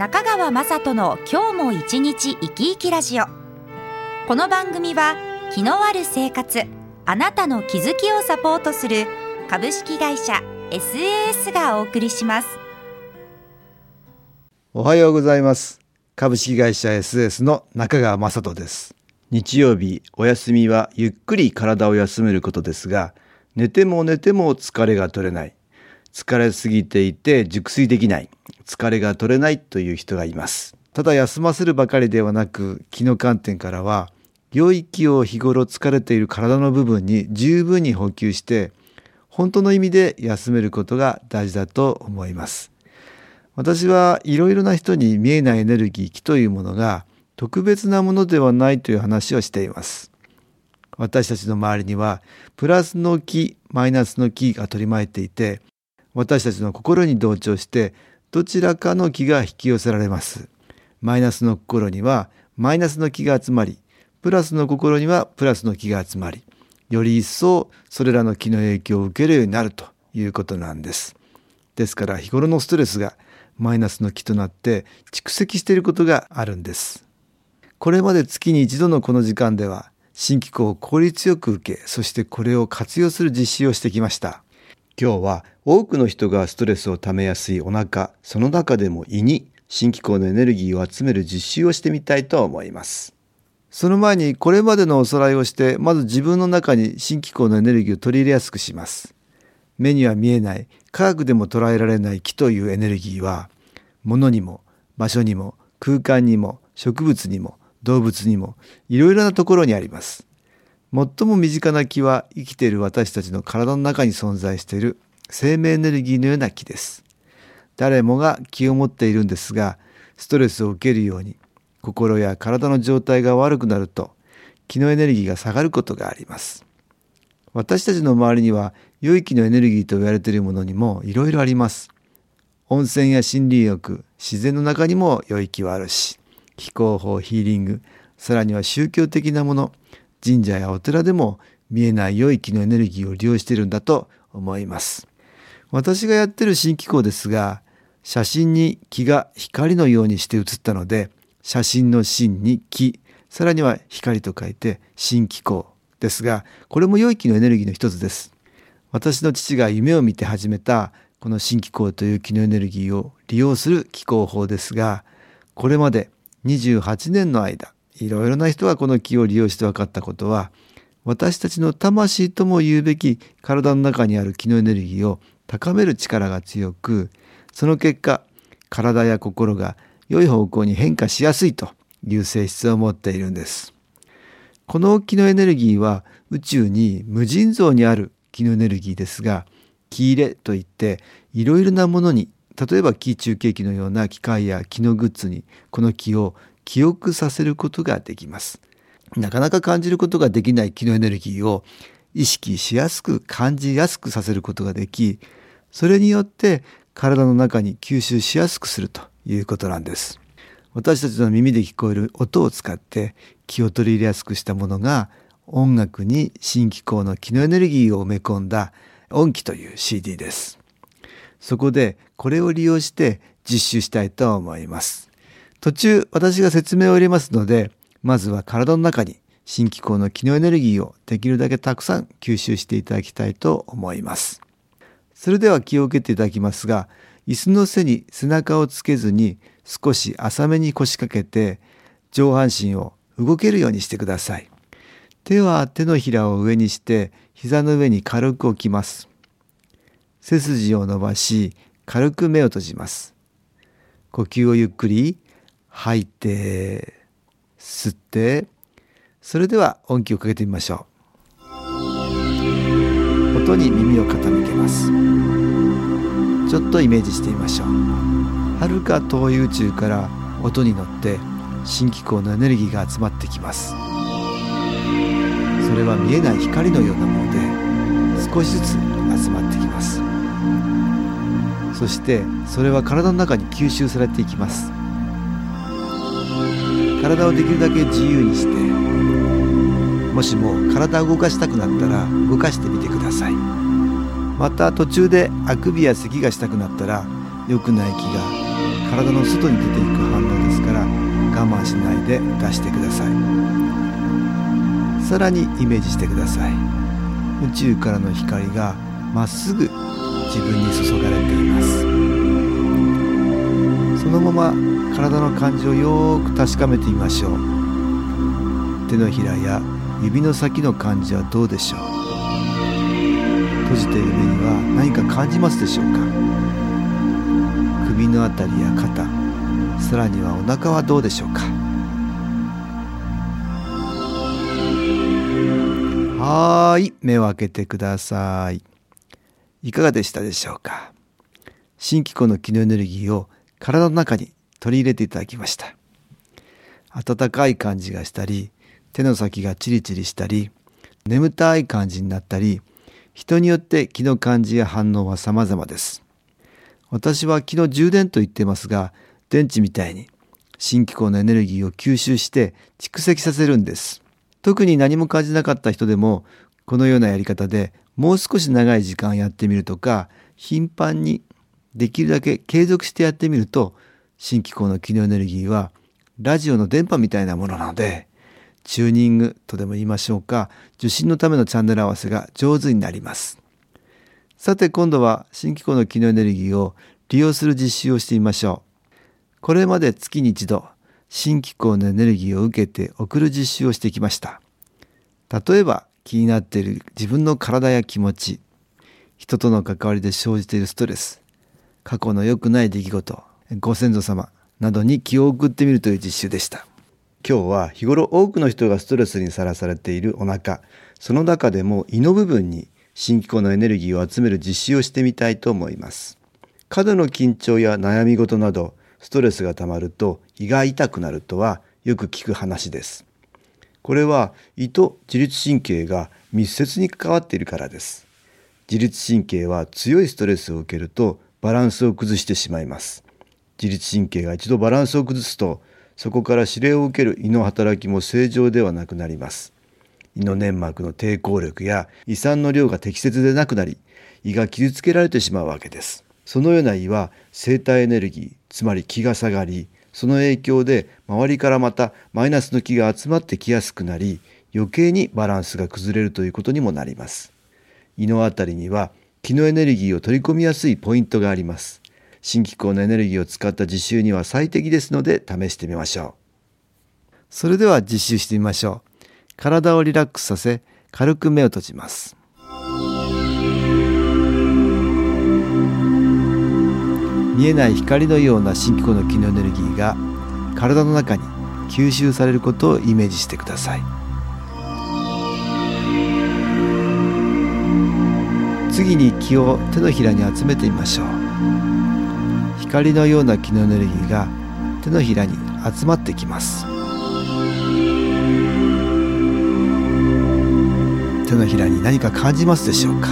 中川雅人の今日も一日生き生きラジオ。この番組は気のある生活あなたの気づきをサポートする株式会社 SAS がお送りします。おはようございます。株式会社 SAS の中川雅人です。日曜日お休みはゆっくり体を休めることですが寝ても寝ても疲れが取れない。疲れすぎていて熟睡できない。疲れが取れないという人がいます。ただ休ませるばかりではなく気の観点からは領域を日頃疲れている体の部分に十分に補給して本当の意味で休めることが大事だと思います。私はいろいろな人に見えないエネルギー気というものが特別なものではないという話をしています。私たちの周りにはプラスの気マイナスの気が取り巻いていて私たちの心に同調してどちらかの気が引き寄せられます。マイナスの心にはマイナスの気が集まりプラスの心にはプラスの気が集まりより一層それらの気の影響を受けるようになるということなんです。ですから日頃のストレスがマイナスの気となって蓄積していることがあるんです。これまで月に一度のこの時間では新機構を効率よく受けそしてこれを活用する実施をしてきました。今日は多くの人がストレスをためやすいお腹その中でも胃に新機構のエネルギーを集める実習をしてみたいと思います。その前にこれまでのおさらいをしてまず自分の中に新機構のエネルギーを取り入れやすくします。目には見えない科学でも捉えられない気というエネルギーは物にも場所にも空間にも植物にも動物にもいろいろなところにあります。最も身近な気は生きている私たちの体の中に存在している生命エネルギーのような気です。誰もが気を持っているんですがストレスを受けるように心や体の状態が悪くなると気のエネルギーが下がることがあります。私たちの周りには良い気のエネルギーと言われているものにもいろいろあります。温泉や森林浴自然の中にも良い気はあるし気候法ヒーリングさらには宗教的なもの神社やお寺でも見えない良い気のエネルギーを利用しているんだと思います。私がやってる新機構ですが写真に気が光のようにして写ったので写真の芯に気さらには光と書いて新気候ですがこれも良い気のエネルギーの一つです。私の父が夢を見て始めたこの新気候という気のエネルギーを利用する気候法ですがこれまで28年の間いろいろな人がこの気を利用して分かったことは私たちの魂とも言うべき体の中にある気のエネルギーを高める力が強くその結果体や心が良い方向に変化しやすいという性質を持っているんです。この気のエネルギーは宇宙に無尽蔵にある気のエネルギーですが気入れといっていろいろなものに例えば気中継機のような機械や気のグッズにこの気を記憶させることができます。なかなか感じることができない気のエネルギーを意識しやすく感じやすくさせることができそれによって体の中に吸収しやすくするということなんです。私たちの耳で聞こえる音を使って気を取り入れやすくしたものが音楽に新機構の気のエネルギーを埋め込んだ音機という CD です。そこでこれを利用して実習したいと思います。途中私が説明を入れますのでまずは体の中に新機構の気のエネルギーをできるだけたくさん吸収していただきたいと思います。それでは気を受けていただきますが椅子の背に背中をつけずに少し浅めに腰掛けて上半身を動けるようにしてください。手は手のひらを上にして膝の上に軽く置きます。背筋を伸ばし軽く目を閉じます。呼吸をゆっくり吐いて吸ってそれでは音気をかけてみましょう。音に耳を傾けます。ちょっとイメージしてみましょう。はるか遠い宇宙から音に乗って新機構のエネルギーが集まってきます。それは見えない光のようなもので少しずつ集まってきます。そしてそれは体の中に吸収されていきます。体をできるだけ自由にしてもしも体を動かしたくなったら動かしてみてください。また途中であくびや咳がしたくなったら良くない気が体の外に出ていく反応ですから我慢しないで出してください。さらにイメージしてください。宇宙からの光がまっすぐ自分に注がれています。のまま体の感じをよく確かめてみましょう。手のひらや指の先の感じはどうでしょう。閉じている目には何か感じますでしょうか。首のあたりや肩さらにはお腹はどうでしょうか。はーい目を開けてください。いかがでしたでしょうか。新機構の気のエネルギーを体の中に取り入れていただきました。温かい感じがしたり手の先がチリチリしたり眠たい感じになったり人によって気の感じや反応は様々です。私は気の充電と言ってますが電池みたいに新機構のエネルギーを吸収して蓄積させるんです。特に何も感じなかった人でもこのようなやり方でもう少し長い時間やってみるとか頻繁にできるだけ継続してやってみると新機構の機能エネルギーはラジオの電波みたいなものなのでチューニングとでも言いましょうか受信のためのチャンネル合わせが上手になります。さて今度は新機構の機能エネルギーを利用する実習をしてみましょう。これまで月に一度新機構のエネルギーを受けて送る実習をしてきました。例えば気になっている自分の体や気持ち人との関わりで生じているストレス過去の良くない出来事ご先祖様などに気を送ってみるという実習でした。今日は日頃多くの人がストレスにさらされているお腹その中でも胃の部分に新機構のエネルギーを集める実習をしてみたいと思います。過度の緊張や悩み事などストレスがたまると胃が痛くなるとはよく聞く話です。これは胃と自律神経が密接に関わっているからです。自律神経は強いストレスを受けるとバランスを崩してしまいます。自律神経が一度バランスを崩すとそこから指令を受ける胃の働きも正常ではなくなります。胃の粘膜の抵抗力や胃酸の量が適切でなくなり胃が傷つけられてしまうわけです。そのような胃は生体エネルギーつまり気が下がりその影響で周りからまたマイナスの気が集まってきやすくなり余計にバランスが崩れるということにもなります。胃のあたりには気のエネルギーを取り込みやすいポイントがあります。新機構のエネルギーを使った実習には最適ですので試してみましょう。それでは実習してみましょう。体をリラックスさせ軽く目を閉じます。見えない光のような新機構の気のエネルギーが体の中に吸収されることをイメージしてください。次に気を手のひらに集めてみましょう。光のような気のエネルギーが手のひらに集まってきます。手のひらに何か感じますでしょうか？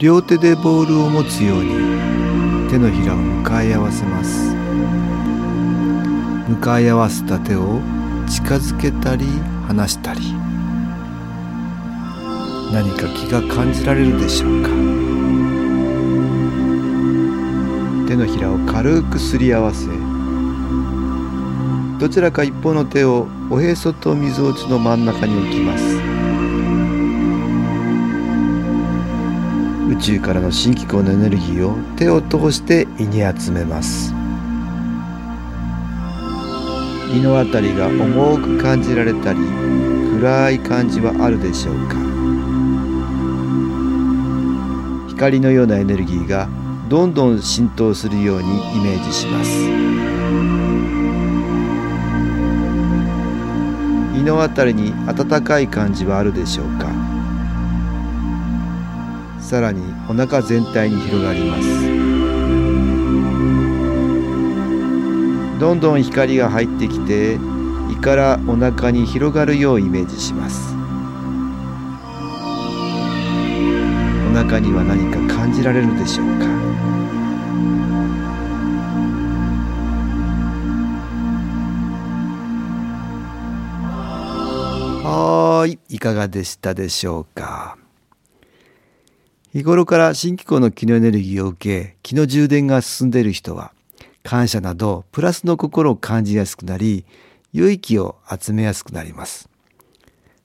両手でボールを持つように手のひらを向かい合わせます。向かい合わせた手を近づけたり離したり何か気が感じられるでしょうか。手のひらを軽くすり合わせどちらか一方の手をおへそとみぞおちの真ん中に置きます。宇宙からの新機構のエネルギーを手を通して胃に集めます。胃のあたりが重く感じられたり暗い感じはあるでしょうか。光のようなエネルギーがどんどん浸透するようにイメージします。胃のあたりに温かい感じはあるでしょうか。さらにお腹全体に広がります。どんどん光が入ってきて胃からお腹に広がるようイメージします。お腹には何か感じられるでしょうか？はいいかがでしたでしょうか？日頃から新機構の気のエネルギーを受け気の充電が進んでいる人は感謝などプラスの心を感じやすくなり良い気を集めやすくなります。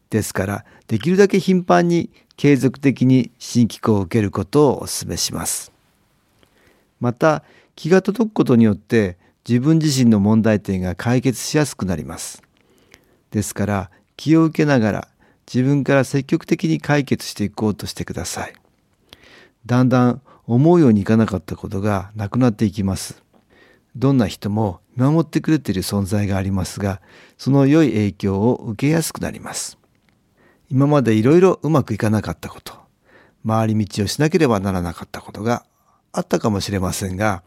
ですからできるだけ頻繁に継続的に新機構を受けることをお勧めします。また気が届くことによって自分自身の問題点が解決しやすくなります。ですから気を受けながら自分から積極的に解決していこうとしてください。だんだん思うようにいかなかったことがなくなっていきます。どんな人も見守ってくれている存在がありますがその良い影響を受けやすくなります。今までいろいろうまくいかなかったこと回り道をしなければならなかったことがあったかもしれませんが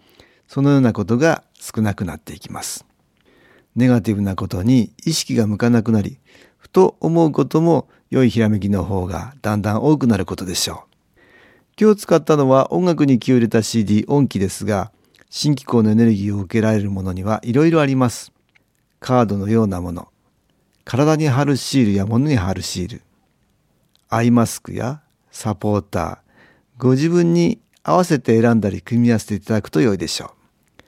そのようなことが少なくなっていきます。ネガティブなことに意識が向かなくなりふと思うことも良いひらめきの方がだんだん多くなることでしょう。今日使ったのは音楽に気を入れた CD 音機ですが新機構のエネルギーを受けられるものにはいろいろあります。カードのようなもの。体に貼るシールや物に貼るシール。アイマスクやサポーター。ご自分に合わせて選んだり組み合わせていただくと良いでしょう。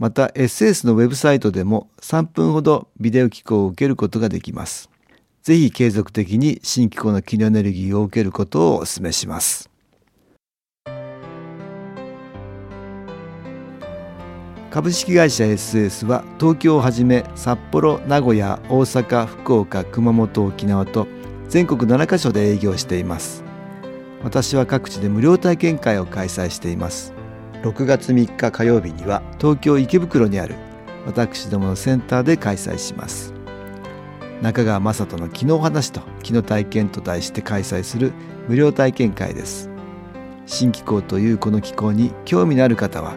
また SS のウェブサイトでも3分ほどビデオ機構を受けることができます。ぜひ継続的に新機構の機能エネルギーを受けることをお勧めします。株式会社 SS は東京をはじめ札幌、名古屋、大阪、福岡、熊本、沖縄と全国7カ所で営業しています。私は各地で無料体験会を開催しています。6月3日火曜日には東京池袋にある私どものセンターで開催します中川雅人の「気の話と気の体験」と題して開催する無料体験会です新機構というこの機構に興味のある方は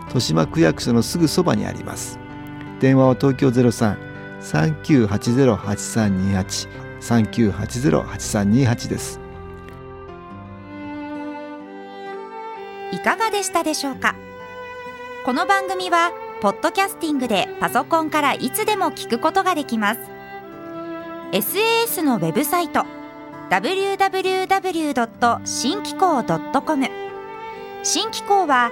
豊島区役所のすぐそばにあります。電話は東京03-3980-8328 3980-8328です。いかがでしたでしょうか？この番組はポッドキャスティングでパソコンからいつでも聞くことができます。SAS のウェブサイト www. 新機構 .com 新機構は